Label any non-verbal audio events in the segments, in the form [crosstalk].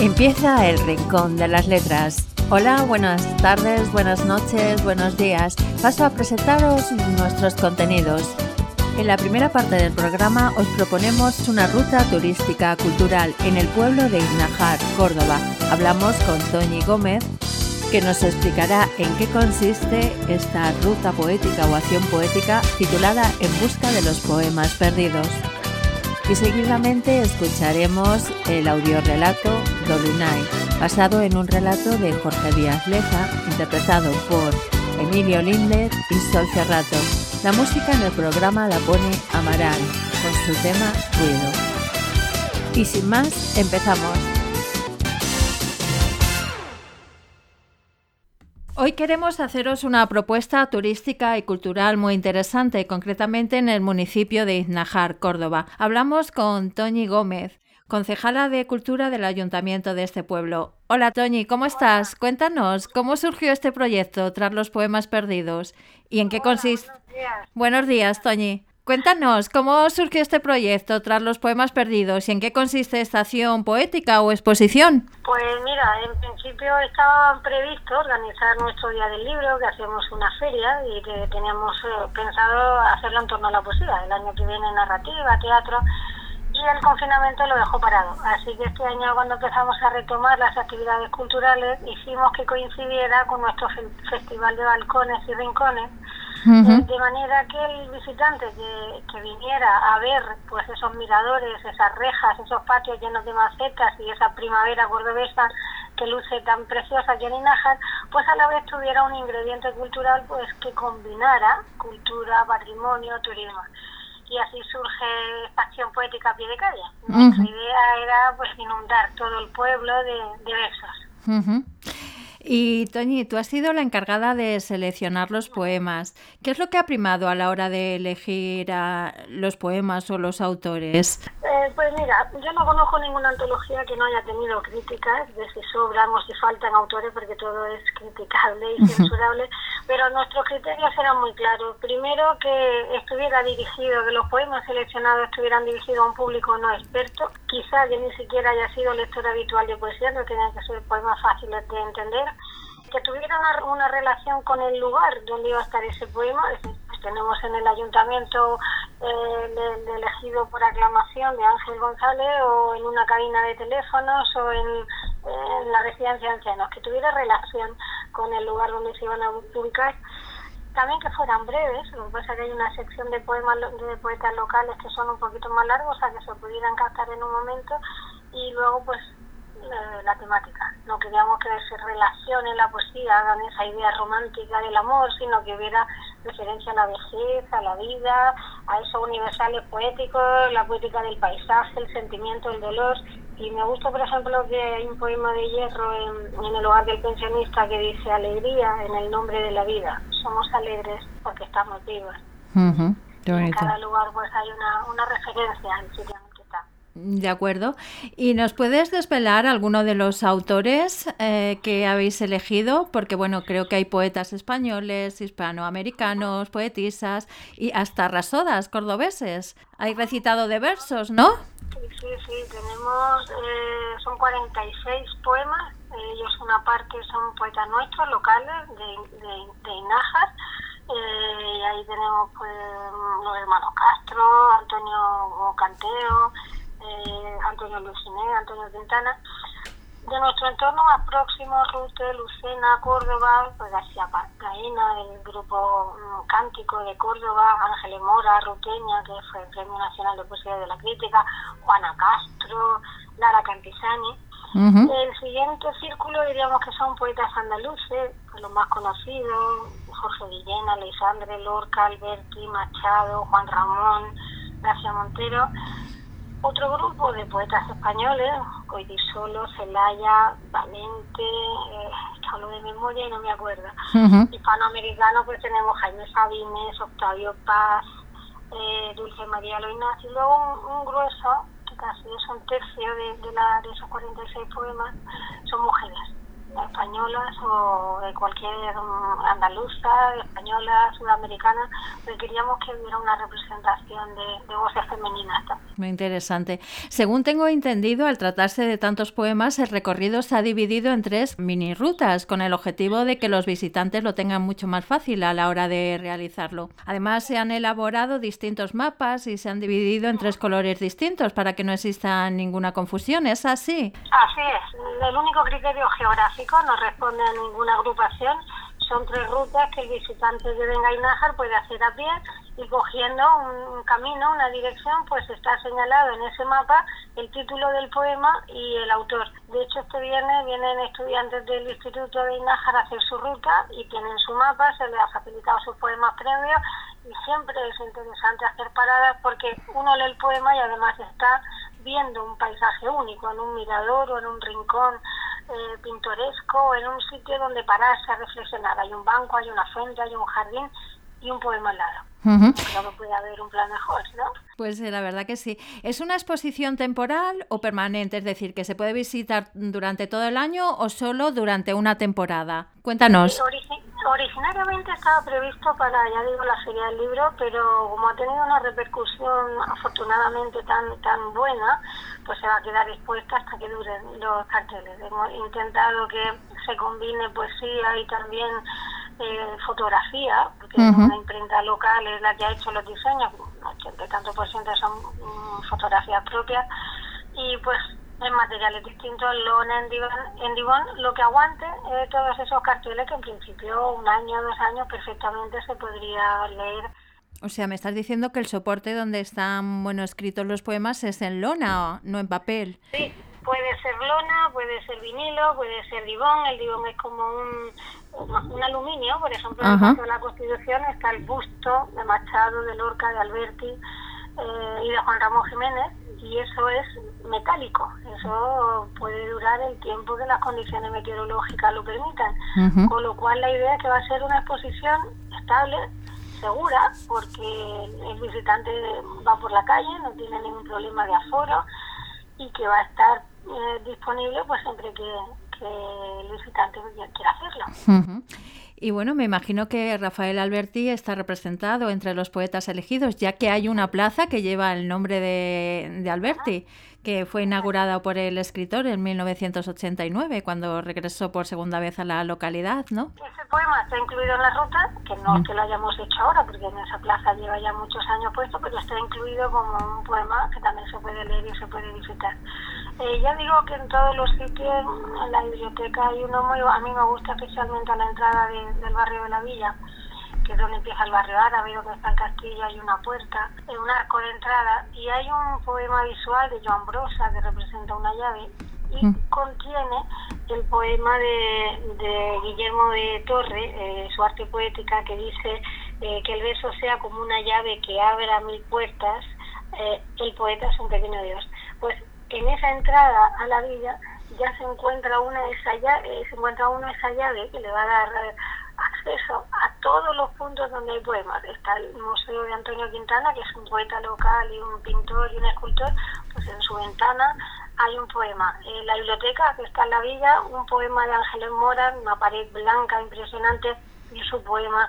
Empieza el Rincón de las Letras. Hola, buenas tardes, buenas noches, buenos días. Paso a presentaros nuestros contenidos. En la primera parte del programa os proponemos una ruta turística cultural en el pueblo de Ignajar, Córdoba. Hablamos con Toñi Gómez, que nos explicará en qué consiste esta ruta poética o acción poética titulada En busca de los poemas perdidos y seguidamente escucharemos el audiorelato Dolunay, basado en un relato de Jorge Díaz Leza, interpretado por Emilio Linder y Sol Cerrato. La música en el programa la pone Amaral con su tema Ruido. Y sin más, empezamos. Hoy queremos haceros una propuesta turística y cultural muy interesante, concretamente en el municipio de Iznajar, Córdoba. Hablamos con Toñi Gómez, concejala de Cultura del Ayuntamiento de este pueblo. Hola Toñi, ¿cómo estás? Cuéntanos, ¿cómo surgió este proyecto tras los poemas perdidos? ¿Y en qué consiste? Buenos días. Buenos días, Toñi. Cuéntanos, ¿cómo surgió este proyecto tras los poemas perdidos y en qué consiste esta acción poética o exposición? Pues mira, en principio estaba previsto organizar nuestro Día del Libro, que hacíamos una feria y que teníamos eh, pensado hacerlo en torno a la poesía. El año que viene narrativa, teatro y el confinamiento lo dejó parado. Así que este año cuando empezamos a retomar las actividades culturales hicimos que coincidiera con nuestro fe- festival de balcones y rincones Eh, de manera que el visitante que, que viniera a ver pues esos miradores, esas rejas, esos patios llenos de macetas y esa primavera cordobesa que luce tan preciosa aquí en Inajar, pues a la vez tuviera un ingrediente cultural pues que combinara cultura, patrimonio, turismo. Y así surge esta acción poética a pie de calle. Nuestra idea era pues inundar todo el pueblo de, de versos. Y Toñi, tú has sido la encargada de seleccionar los poemas. ¿Qué es lo que ha primado a la hora de elegir a los poemas o los autores? Eh, pues mira, yo no conozco ninguna antología que no haya tenido críticas de si sobran o si faltan autores, porque todo es criticable y censurable, pero nuestros criterios eran muy claros. Primero, que estuviera dirigido, que los poemas seleccionados estuvieran dirigidos a un público no experto, quizá que ni siquiera haya sido lector habitual de poesía, no tenían que ser poemas fáciles de entender, que tuviera una, una relación con el lugar donde iba a estar ese poema, es decir, pues tenemos en el ayuntamiento eh, el, el elegido por aclamación de Ángel González o en una cabina de teléfonos o en, la residencia de ancianos, que tuviera relación con el lugar donde se iban a ubicar. También que fueran breves, lo que pasa que hay una sección de poemas de poetas locales que son un poquito más largos, o sea que se pudieran captar en un momento y luego pues eh, la temática. No queríamos que se relacione la poesía con esa idea romántica del amor, sino que hubiera referencia a la vejez, a la vida, a esos universales poéticos, la poética del paisaje, el sentimiento, el dolor. Y me gusta, por ejemplo, que hay un poema de Hierro en, en el hogar del pensionista que dice alegría en el nombre de la vida. Somos alegres porque estamos vivos. En cada lugar pues hay una, una referencia al sitio en el que está. De acuerdo. ¿Y nos puedes desvelar alguno de los autores eh, que habéis elegido? Porque, bueno, creo que hay poetas españoles, hispanoamericanos, poetisas y hasta rasodas cordobeses. Hay recitado de versos, ¿no? Sí, sí, sí, tenemos, eh, son 46 poemas, ellos una parte son poetas nuestros, locales, de, de, de Inajas, eh, ahí tenemos pues los hermanos Castro, Antonio Canteo, eh, Antonio Luciné, Antonio Quintana. De nuestro entorno más próximo, Rute, Lucena, Córdoba, pues García Pacaína, del grupo mm, Cántico de Córdoba, Ángeles Mora, Ruteña, que fue el Premio Nacional de Poesía de la Crítica, Juana Castro, Lara Cantisani. Ujú. El siguiente círculo diríamos que son poetas andaluces, los más conocidos, Jorge Guillén, Alexandre Lorca, Alberti, Machado, Juan Ramón, García Montero. Otro grupo de poetas españoles, Coidisolo, Celaya, Valente, eh, hablo de memoria y no me acuerdo. Ujú. Hispanoamericano pues tenemos Jaime Sabines, Octavio Paz, eh, Dulce María Loina, y luego un, un grueso, que casi es un tercio de, de, la, de esos 46 poemas, son mujeres españolas o de cualquier mm, andaluza, española, sudamericana, porque queríamos que hubiera una representación de, de voces femeninas también. Muy interesante. Según tengo entendido, al tratarse de tantos poemas, el recorrido se ha dividido en tres mini rutas, con el objetivo de que los visitantes lo tengan mucho más fácil a la hora de realizarlo. Además, se han elaborado distintos mapas y se han dividido en tres colores distintos para que no exista ninguna confusión. ¿Es así? Así es. El único criterio geográfico no responde a ninguna agrupación son tres rutas que el visitante de Bengainajar puede hacer a pie y cogiendo un camino, una dirección, pues está señalado en ese mapa el título del poema y el autor. De hecho, este viernes vienen estudiantes del Instituto de Inájar a hacer su ruta y tienen su mapa, se les ha facilitado sus poemas previos y siempre es interesante hacer paradas porque uno lee el poema y además está viendo un paisaje único en un mirador o en un rincón eh, pintoresco, en un sitio donde pararse a reflexionar. Hay un banco, hay una fuente, hay un jardín y un poema al lado. Creo que puede haber un plan mejor, ¿no? Pues eh, la verdad que sí. ¿Es una exposición temporal o permanente? Es decir, que se puede visitar durante todo el año o solo durante una temporada. Cuéntanos. originariamente estaba previsto para, ya digo, la Feria del Libro, pero como ha tenido una repercusión afortunadamente tan, tan buena, pues se va a quedar expuesta hasta que duren los carteles. Hemos intentado que se combine poesía y también eh, fotografía, porque una imprenta local es la que ha hecho los diseños, 80 y tanto por ciento son mm, fotografías propias, y pues en materiales distintos, lona, en diván, lo que aguante eh, todos esos carteles que en principio un año, dos años perfectamente se podría leer. O sea, me estás diciendo que el soporte donde están bueno escritos los poemas es en lona, no en papel. Sí, puede ser lona, puede ser vinilo, puede ser divón. El divón es como un, un aluminio, por ejemplo, en el de la Constitución está el busto de Machado, de Lorca, de Alberti eh, y de Juan Ramón Jiménez, y eso es metálico, eso puede durar el tiempo que las condiciones meteorológicas lo permitan, con lo cual la idea es que va a ser una exposición estable, segura, porque el visitante va por la calle, no tiene ningún problema de aforo y que va a estar eh, disponible pues siempre que, el visitante quiera hacerlo. Y bueno, me imagino que Rafael Alberti está representado entre los poetas elegidos, ya que hay una plaza que lleva el nombre de, de Alberti que fue inaugurada por el escritor en 1989, cuando regresó por segunda vez a la localidad, ¿no? Ese poema está incluido en la ruta, que no es que lo hayamos hecho ahora, porque en esa plaza lleva ya muchos años puesto, pero está incluido como un poema que también se puede leer y se puede visitar. Eh, ya digo que en todos los sitios, en la biblioteca hay uno muy... A mí me gusta especialmente a la entrada del barrio de la villa, que es donde empieza el barrio árabe, donde está el castillo, hay una puerta, un arco de entrada, y hay un poema visual de Joan Brosa que representa una llave y mm. contiene el poema de, Guillermo de Torre, eh, su arte poética, que dice eh, que el verso sea como una llave que abra mil puertas, eh, el poeta es un pequeño Dios. Pues en esa entrada a la villa ya se encuentra una esa llave, se encuentra uno esa llave que le va a dar acceso a todos los puntos donde hay poemas. Está el Museo de Antonio Quintana, que es un poeta local y un pintor y un escultor, pues en su ventana hay un poema. En la biblioteca, que está en la villa, un poema de Ángeles Mora, una pared blanca impresionante y su poema.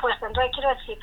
Pues entonces quiero decir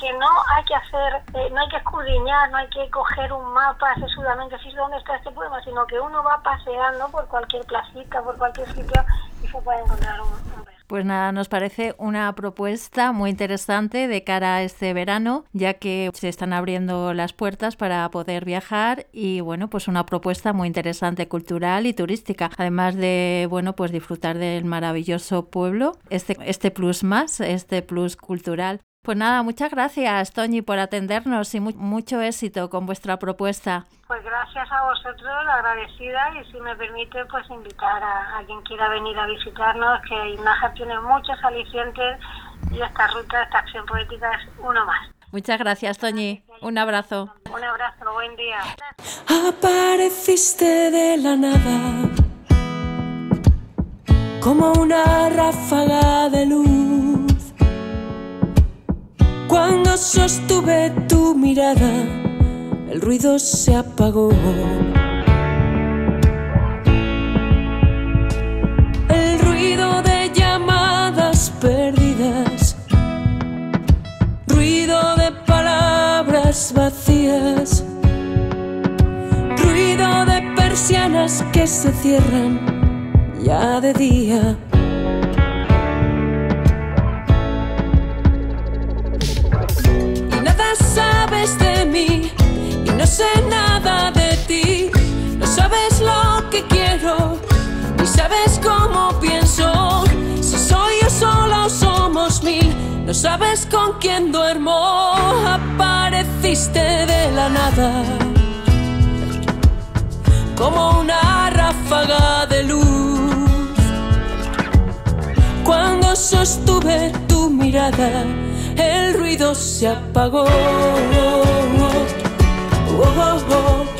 que no hay que hacer, eh, no hay que escudriñar, no hay que coger un mapa sesudamente decir dónde está este poema, sino que uno va paseando por cualquier placita, por cualquier sitio y se puede encontrar un, un pues nada, nos parece una propuesta muy interesante de cara a este verano, ya que se están abriendo las puertas para poder viajar y bueno, pues una propuesta muy interesante cultural y turística, además de bueno, pues disfrutar del maravilloso pueblo, este este plus más, este plus cultural. Pues nada, muchas gracias, Toñi, por atendernos y mucho éxito con vuestra propuesta. Pues gracias a vosotros, agradecida, y si me permite, pues invitar a, quien quiera venir a visitarnos, que Inaja tiene muchos alicientes y esta ruta, esta acción poética es uno más. Muchas gracias, Toñi. Un abrazo. Un abrazo, buen día. Apareciste de la nada como una ráfaga de luz sostuve tu mirada, el ruido se apagó. El ruido de llamadas perdidas, ruido de palabras vacías, persianas que se cierran ya de día. Sé nada de ti. No sabes lo que quiero ni sabes cómo pienso. Si soy yo sola o somos mil, no sabes con quién duermo. Apareciste de la nada como una ráfaga de luz. Cuando sostuve tu mirada, el ruido se apagó. whoa, whoa, whoa.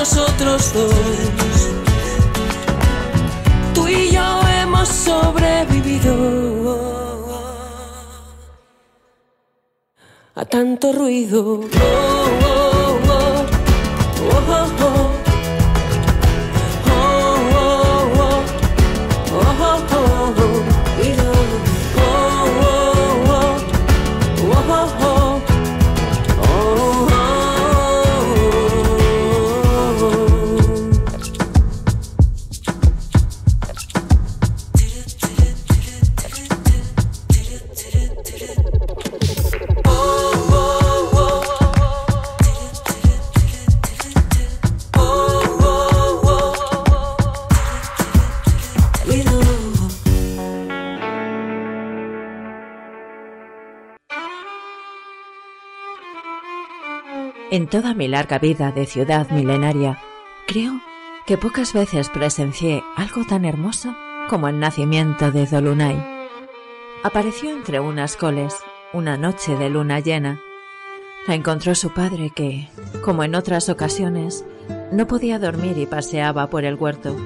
nosotros dos. Tú y yo hemos sobrevivido a tanto ruido. En toda mi larga vida de ciudad milenaria, creo que pocas veces presencié algo tan hermoso como el nacimiento de Dolunay. Apareció entre unas coles una noche de luna llena. La encontró su padre que, como en otras ocasiones, no podía dormir y paseaba por el huerto.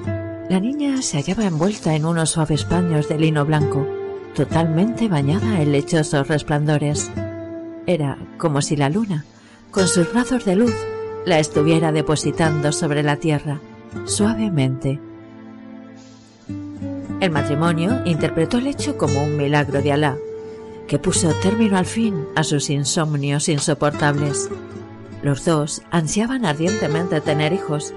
La niña se hallaba envuelta en unos suaves paños de lino blanco, totalmente bañada en lechosos resplandores. Era como si la luna con sus brazos de luz, la estuviera depositando sobre la tierra, suavemente. El matrimonio interpretó el hecho como un milagro de Alá, que puso término al fin a sus insomnios insoportables. Los dos ansiaban ardientemente tener hijos,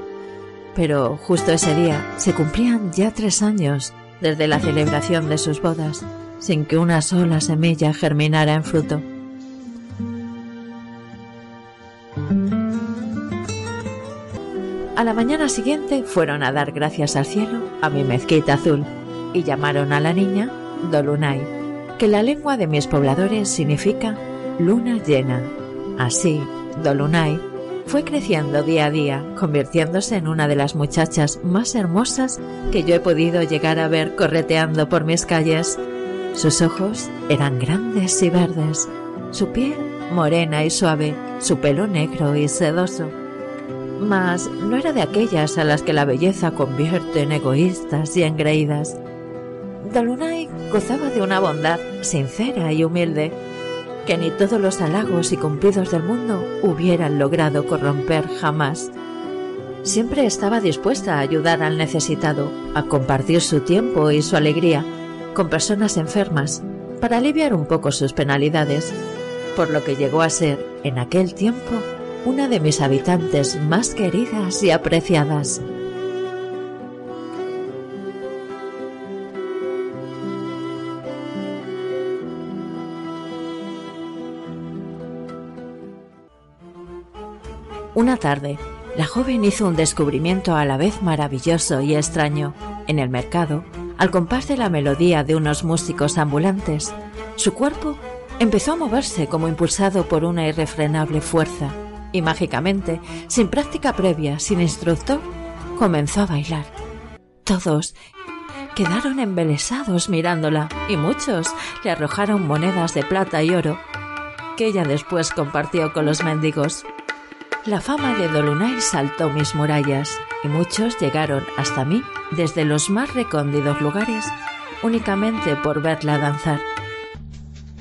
pero justo ese día se cumplían ya tres años desde la celebración de sus bodas, sin que una sola semilla germinara en fruto. A la mañana siguiente fueron a dar gracias al cielo a mi mezquita azul y llamaron a la niña Dolunay, que la lengua de mis pobladores significa luna llena. Así, Dolunay fue creciendo día a día, convirtiéndose en una de las muchachas más hermosas que yo he podido llegar a ver correteando por mis calles. Sus ojos eran grandes y verdes, su piel morena y suave, su pelo negro y sedoso mas no era de aquellas a las que la belleza convierte en egoístas y engreídas. Dalunay gozaba de una bondad sincera y humilde que ni todos los halagos y cumplidos del mundo hubieran logrado corromper jamás. Siempre estaba dispuesta a ayudar al necesitado, a compartir su tiempo y su alegría con personas enfermas para aliviar un poco sus penalidades, por lo que llegó a ser, en aquel tiempo, una de mis habitantes más queridas y apreciadas. Una tarde, la joven hizo un descubrimiento a la vez maravilloso y extraño. En el mercado, al compás de la melodía de unos músicos ambulantes, su cuerpo empezó a moverse como impulsado por una irrefrenable fuerza y mágicamente, sin práctica previa, sin instructor, comenzó a bailar. Todos quedaron embelesados mirándola y muchos le arrojaron monedas de plata y oro que ella después compartió con los mendigos. La fama de Dolunay saltó mis murallas y muchos llegaron hasta mí desde los más recóndidos lugares únicamente por verla danzar.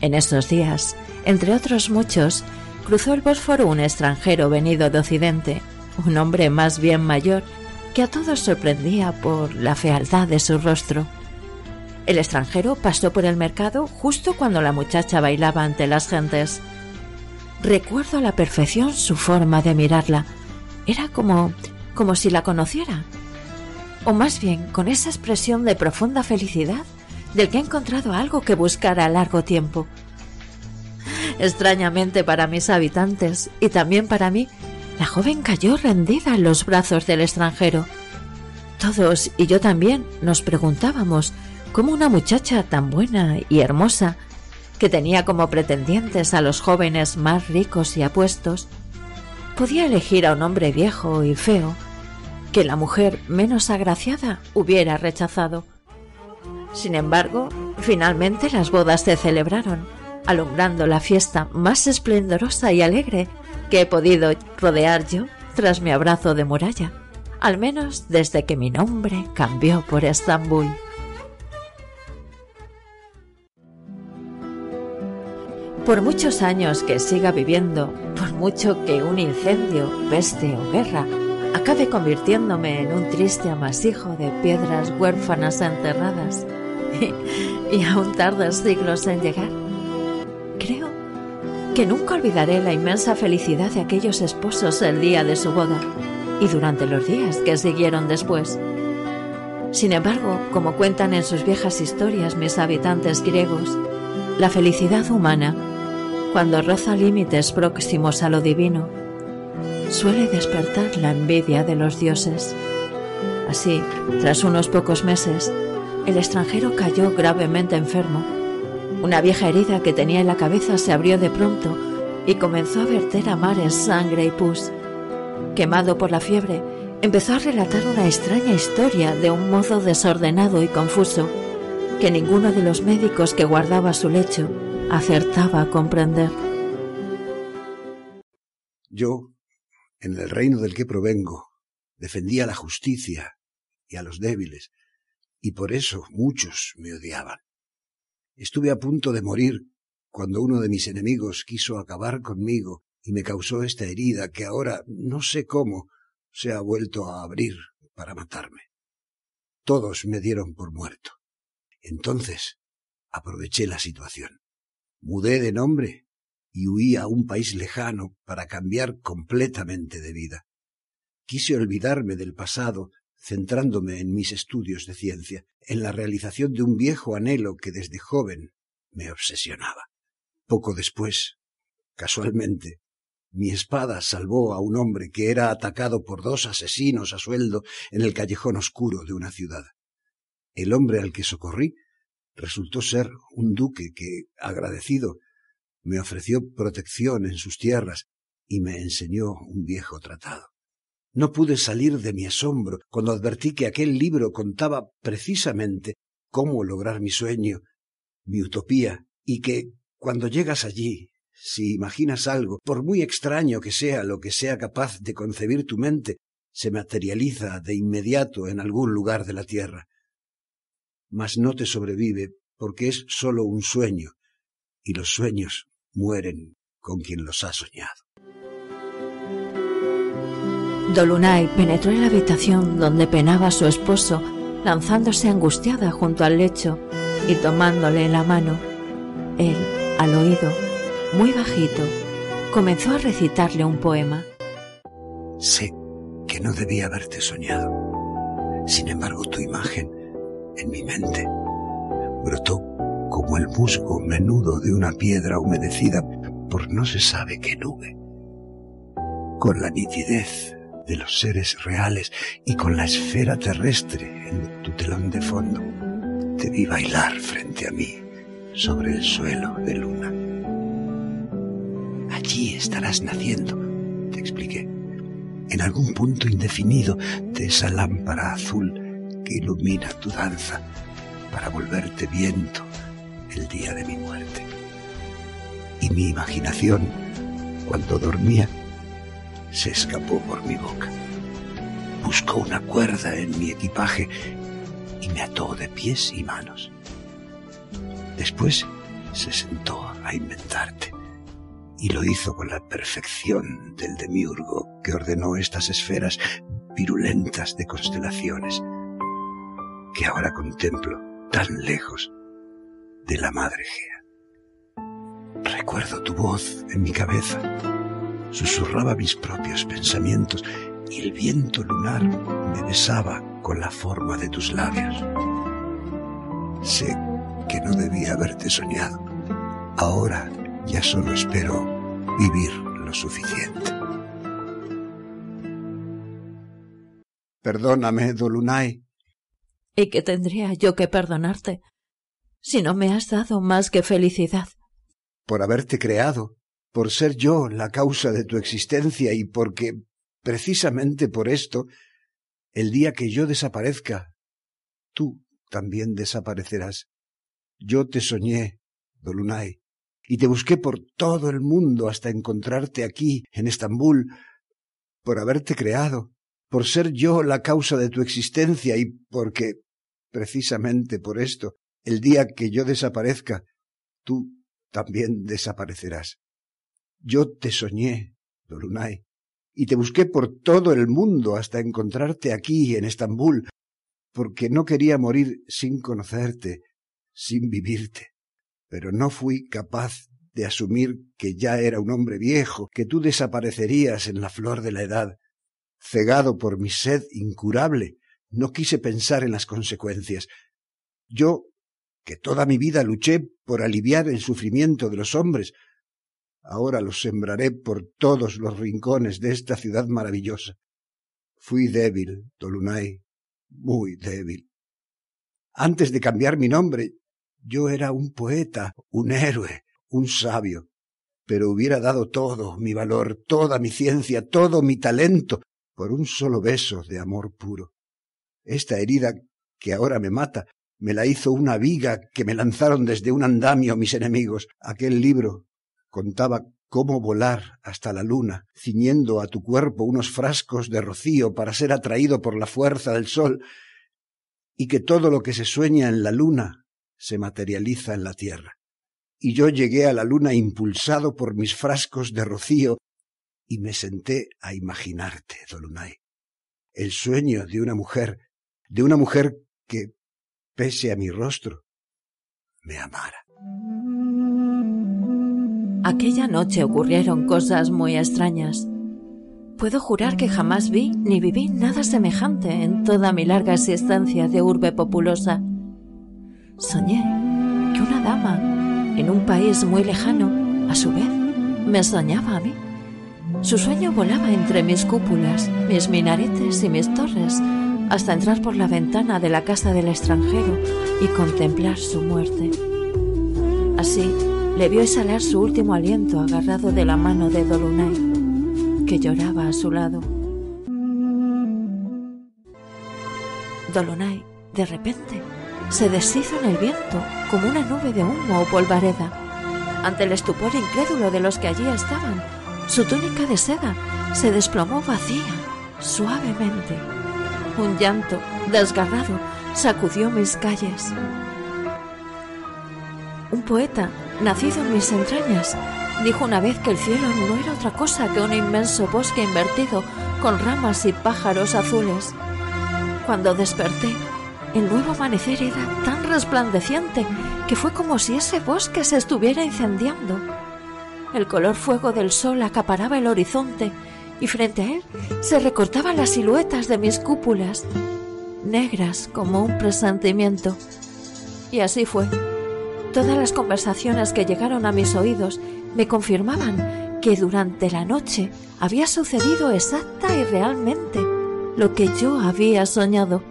En esos días, entre otros muchos, cruzó el Bósforo un extranjero venido de Occidente, un hombre más bien mayor que a todos sorprendía por la fealdad de su rostro. El extranjero pasó por el mercado justo cuando la muchacha bailaba ante las gentes. Recuerdo a la perfección su forma de mirarla. Era como como si la conociera. O más bien con esa expresión de profunda felicidad del que he encontrado algo que buscara a largo tiempo. Extrañamente para mis habitantes y también para mí, la joven cayó rendida en los brazos del extranjero. Todos y yo también nos preguntábamos cómo una muchacha tan buena y hermosa que tenía como pretendientes a los jóvenes más ricos y apuestos, podía elegir a un hombre viejo y feo que la mujer menos agraciada hubiera rechazado. Sin embargo, finalmente las bodas se celebraron, alumbrando la fiesta más esplendorosa y alegre que he podido rodear yo tras mi abrazo de muralla, al menos desde que mi nombre cambió por Estambul. Por muchos años que siga viviendo, por mucho que un incendio, peste o guerra acabe convirtiéndome en un triste amasijo de piedras huérfanas enterradas [laughs] y, aún tardas siglos en llegar, que nunca olvidaré la inmensa felicidad de aquellos esposos el día de su boda y durante los días que siguieron después. Sin embargo, como cuentan en sus viejas historias mis habitantes griegos, la felicidad humana cuando roza límites próximos a lo divino, suele despertar la envidia de los dioses. Así, tras unos pocos meses, el extranjero cayó gravemente enfermo. Una vieja herida que tenía en la cabeza se abrió de pronto y comenzó a verter a mares sangre y pus. Quemado por la fiebre, empezó a relatar una extraña historia de un modo desordenado y confuso que ninguno de los médicos que guardaba su lecho acertaba a comprender. Yo, en el reino del que provengo, defendía la justicia y a los débiles, y por eso muchos me odiaban. Estuve a punto de morir cuando uno de mis enemigos quiso acabar conmigo y me causó esta herida que ahora, no sé cómo, se ha vuelto a abrir para matarme. Todos me dieron por muerto. Entonces aproveché la situación. Mudé de nombre y huí a un país lejano para cambiar completamente de vida. Quise olvidarme del pasado, centrándome en mis estudios de ciencia, en la realización de un viejo anhelo que desde joven me obsesionaba. Poco después, casualmente, mi espada salvó a un hombre que era atacado por dos asesinos a sueldo en el callejón oscuro de una ciudad. El hombre al que socorrí resultó ser un duque que, agradecido, me ofreció protección en sus tierras y me enseñó un viejo tratado. No pude salir de mi asombro cuando advertí que aquel libro contaba precisamente cómo lograr mi sueño, mi utopía, y que, cuando llegas allí, si imaginas algo, por muy extraño que sea lo que sea capaz de concebir tu mente, se materializa de inmediato en algún lugar de la tierra mas no te sobrevive porque es sólo un sueño, y los sueños mueren con quien los ha soñado. Dolunay penetró en la habitación donde penaba su esposo, lanzándose angustiada junto al lecho y tomándole la mano. Él, al oído, muy bajito, comenzó a recitarle un poema. Sé que no debía haberte soñado. Sin embargo, tu imagen en mi mente. Brotó como el musgo menudo de una piedra humedecida por no se sabe qué nube. Con la nitidez de los seres reales y con la esfera terrestre en tu telón de fondo, te vi bailar frente a mí sobre el suelo de luna. Allí estarás naciendo, te expliqué, en algún punto indefinido de esa lámpara azul que ilumina tu danza para volverte viento el día de mi muerte. Y mi imaginación, cuando dormía, se escapó por mi boca. Buscó una cuerda en mi equipaje y me ató de pies y manos. Después se sentó a inventarte y lo hizo con la perfección del demiurgo que ordenó estas esferas virulentas de constelaciones que ahora contemplo tan lejos de la madre Gea. Recuerdo tu voz en mi cabeza, susurraba mis propios pensamientos y el viento lunar me besaba con la forma de tus labios. Sé que no debía haberte soñado. Ahora ya solo espero vivir lo suficiente. Perdóname, Dolunay. ¿Y qué tendría yo que perdonarte si no me has dado más que felicidad? Por haberte creado, por ser yo la causa de tu existencia y porque, precisamente por esto, el día que yo desaparezca, tú también desaparecerás. Yo te soñé, Dolunay, y te busqué por todo el mundo hasta encontrarte aquí, en Estambul, por haberte creado, por ser yo la causa de tu existencia y porque, precisamente por esto, el día que yo desaparezca, tú también desaparecerás. Yo te soñé, Dolunay, y te busqué por todo el mundo hasta encontrarte aquí, en Estambul, porque no quería morir sin conocerte, sin vivirte. Pero no fui capaz de asumir que ya era un hombre viejo, que tú desaparecerías en la flor de la edad. Cegado por mi sed incurable, no quise pensar en las consecuencias. Yo, que toda mi vida luché por aliviar el sufrimiento de los hombres, ahora los sembraré por todos los rincones de esta ciudad maravillosa. Fui débil, Tolunay, muy débil. Antes de cambiar mi nombre, yo era un poeta, un héroe, un sabio, pero hubiera dado todo mi valor, toda mi ciencia, todo mi talento por un solo beso de amor puro. Esta herida que ahora me mata me la hizo una viga que me lanzaron desde un andamio mis enemigos. Aquel libro contaba cómo volar hasta la luna, ciñendo a tu cuerpo unos frascos de rocío para ser atraído por la fuerza del sol, y que todo lo que se sueña en la luna se materializa en la tierra. Y yo llegué a la luna impulsado por mis frascos de rocío y me senté a imaginarte, Dolunay, el sueño de una mujer, de una mujer que, pese a mi rostro, me amara. Aquella noche ocurrieron cosas muy extrañas. Puedo jurar que jamás vi ni viví nada semejante en toda mi larga existencia de urbe populosa. Soñé que una dama, en un país muy lejano, a su vez, me soñaba a mí. Su sueño volaba entre mis cúpulas, mis minaretes y mis torres, hasta entrar por la ventana de la casa del extranjero y contemplar su muerte. Así, le vio exhalar su último aliento agarrado de la mano de Dolunay, que lloraba a su lado. Dolunay, de repente, se deshizo en el viento como una nube de humo o polvareda. Ante el estupor incrédulo de los que allí estaban, su túnica de seda se desplomó vacía, suavemente. Un llanto, desgarrado, sacudió mis calles. Un poeta nacido en mis entrañas, dijo una vez que el cielo no era otra cosa que un inmenso bosque invertido con ramas y pájaros azules. Cuando desperté, el nuevo amanecer era tan resplandeciente que fue como si ese bosque se estuviera incendiando. El color fuego del sol acaparaba el horizonte y frente a él se recortaban las siluetas de mis cúpulas, negras como un presentimiento. Y así fue. Todas las conversaciones que llegaron a mis oídos me confirmaban que durante la noche había sucedido exacta y realmente lo que yo había soñado.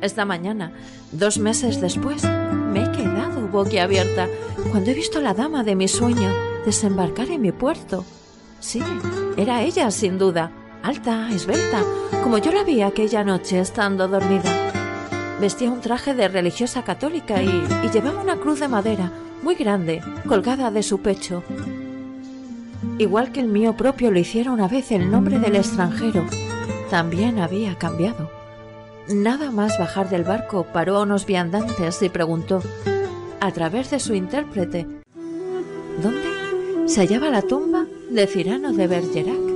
Esta mañana, dos meses después, me he quedado boquiabierta cuando he visto la dama de mi sueño desembarcar en mi puerto. Sí, era ella, sin duda, alta, esbelta, como yo la vi aquella noche estando dormida. Vestía un traje de religiosa católica y, llevaba una cruz de madera muy grande colgada de su pecho. Igual que el mío propio lo hiciera una vez el nombre del extranjero, también había cambiado. Nada más bajar del barco paró a unos viandantes y preguntó, a través de su intérprete, ¿dónde se hallaba la tumba de Cirano de Bergerac?